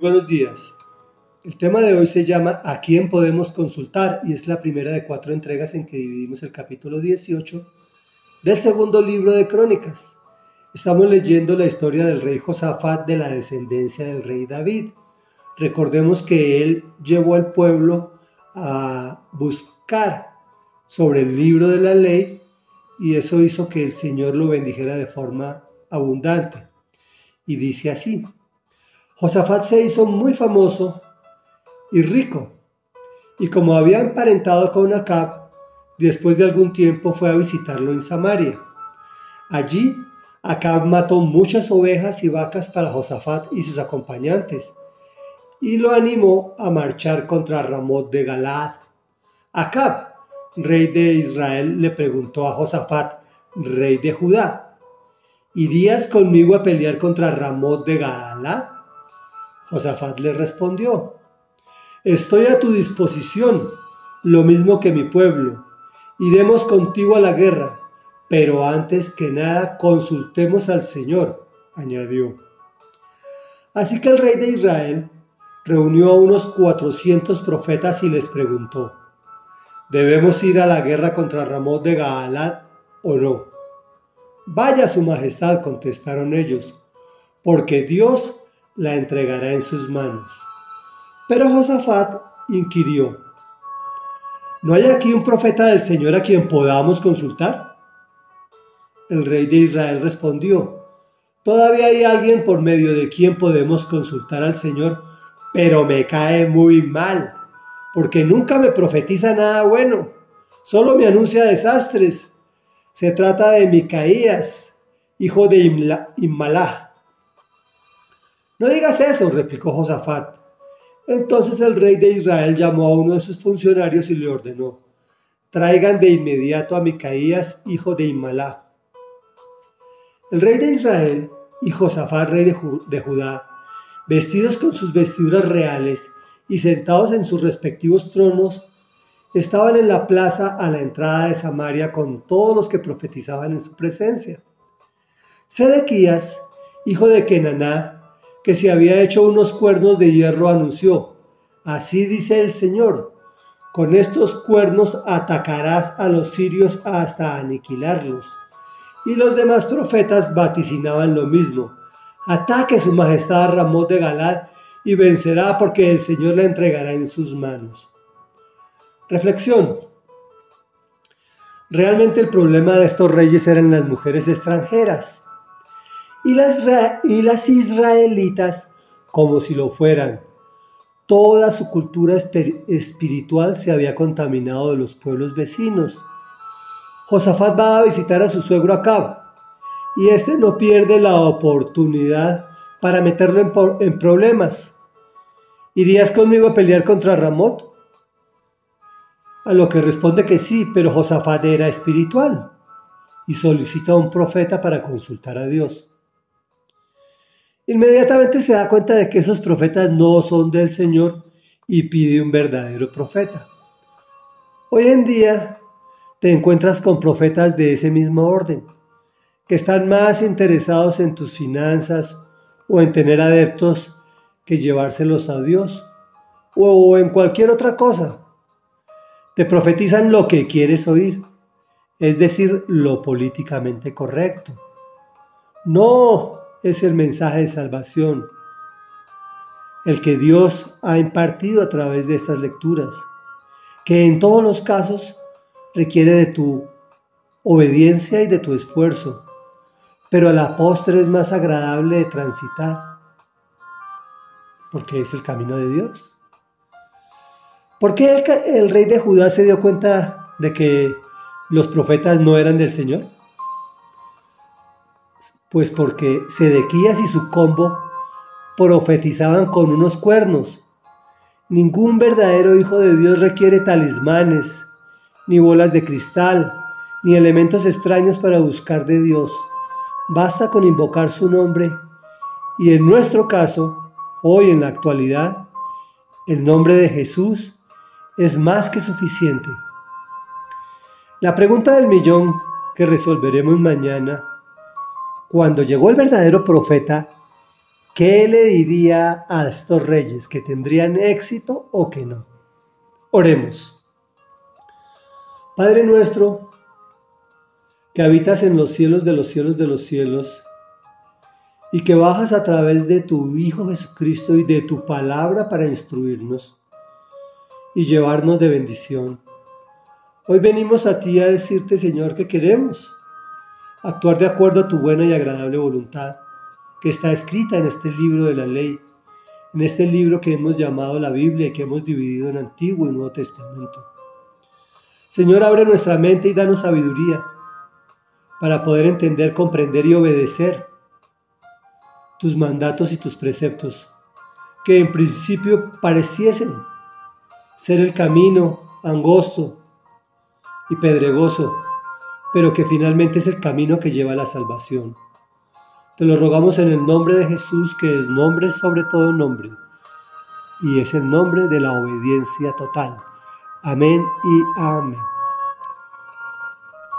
Buenos días. El tema de hoy se llama ¿A quién podemos consultar? y es la primera de cuatro entregas en que dividimos el capítulo 18 del segundo libro de Crónicas. Estamos leyendo la historia del rey Josafat de la descendencia del rey David. Recordemos que él llevó al pueblo a buscar sobre el libro de la ley y eso hizo que el Señor lo bendijera de forma abundante. Y dice así, Josafat se hizo muy famoso y rico, y como había emparentado con Acab, después de algún tiempo fue a visitarlo en Samaria. Allí Acab mató muchas ovejas y vacas para Josafat y sus acompañantes, y lo animó a marchar contra Ramot de Galad. Acab, rey de Israel, le preguntó a Josafat, rey de Judá, ¿irías conmigo a pelear contra Ramot de Galad? Josafat le respondió, Estoy a tu disposición, lo mismo que mi pueblo. Iremos contigo a la guerra, pero antes que nada consultemos al Señor, añadió. Así que el rey de Israel reunió a unos cuatrocientos profetas y les preguntó, ¿debemos ir a la guerra contra Ramón de Gaalad o no? Vaya su majestad, contestaron ellos, porque Dios la entregará en sus manos. Pero Josafat inquirió, ¿no hay aquí un profeta del Señor a quien podamos consultar? El rey de Israel respondió, todavía hay alguien por medio de quien podemos consultar al Señor, pero me cae muy mal, porque nunca me profetiza nada bueno, solo me anuncia desastres. Se trata de Micaías, hijo de Imla, no digas eso, replicó Josafat. Entonces el rey de Israel llamó a uno de sus funcionarios y le ordenó, traigan de inmediato a Micaías, hijo de Imalá. El rey de Israel y Josafat, rey de, Judá, vestidos con sus vestiduras reales y sentados en sus respectivos tronos, estaban en la plaza a la entrada de Samaria con todos los que profetizaban en su presencia. Sedequías, hijo de Kenaná, que se había hecho unos cuernos de hierro, anunció, así dice el Señor, con estos cuernos atacarás a los sirios hasta aniquilarlos. Y los demás profetas vaticinaban lo mismo, ataque su majestad Ramón de Galad y vencerá porque el Señor la entregará en sus manos. Reflexión. Realmente el problema de estos reyes eran las mujeres extranjeras y las, y las israelitas como si lo fueran. Toda su cultura espiritual se había contaminado de los pueblos vecinos. Josafat va a visitar a su suegro Acab y este no pierde la oportunidad para meterlo en, en problemas. ¿Irías conmigo a pelear contra Ramot? A lo que responde que sí, pero Josafat era espiritual y solicita a un profeta para consultar a Dios. Inmediatamente se da cuenta de que esos profetas no son del Señor y pide un verdadero profeta. Hoy en día te encuentras con profetas de ese mismo orden, que están más interesados en tus finanzas o en tener adeptos que llevárselos a Dios o en cualquier otra cosa. Te profetizan lo que quieres oír, es decir, lo políticamente correcto. No es el mensaje de salvación, el que Dios ha impartido a través de estas lecturas, que en todos los casos requiere de tu obediencia y de tu esfuerzo, pero a la postre es más agradable de transitar, porque es el camino de Dios. ¿Por qué el, el rey de Judá se dio cuenta de que los profetas no eran del Señor? Pues porque Sedequías y su combo profetizaban con unos cuernos. Ningún verdadero hijo de Dios requiere talismanes, ni bolas de cristal, ni elementos extraños para buscar de Dios. Basta con invocar su nombre y en nuestro caso, hoy en la actualidad, el nombre de Jesús es más que suficiente. La pregunta del millón que resolveremos mañana cuando llegó el verdadero profeta, ¿qué le diría a estos reyes? ¿Que tendrían éxito o que no? Oremos. Padre nuestro, que habitas en los cielos de los cielos de los cielos, y que bajas a través de tu Hijo Jesucristo y de tu palabra para instruirnos y llevarnos de bendición. Hoy venimos a ti a decirte, Señor, que queremos actuar de acuerdo a tu buena y agradable voluntad, que está escrita en este libro de la ley, en este libro que hemos llamado la Biblia y que hemos dividido en Antiguo y Nuevo Testamento. Señor, abre nuestra mente y danos sabiduría para poder entender, comprender y obedecer tus mandatos y tus preceptos, que en principio pareciesen ser el camino angosto y pedregoso, pero que finalmente es el camino que lleva a la salvación. Te lo rogamos en el nombre de Jesús, que es nombre sobre todo nombre, y es el nombre de la obediencia total. Amén y amén.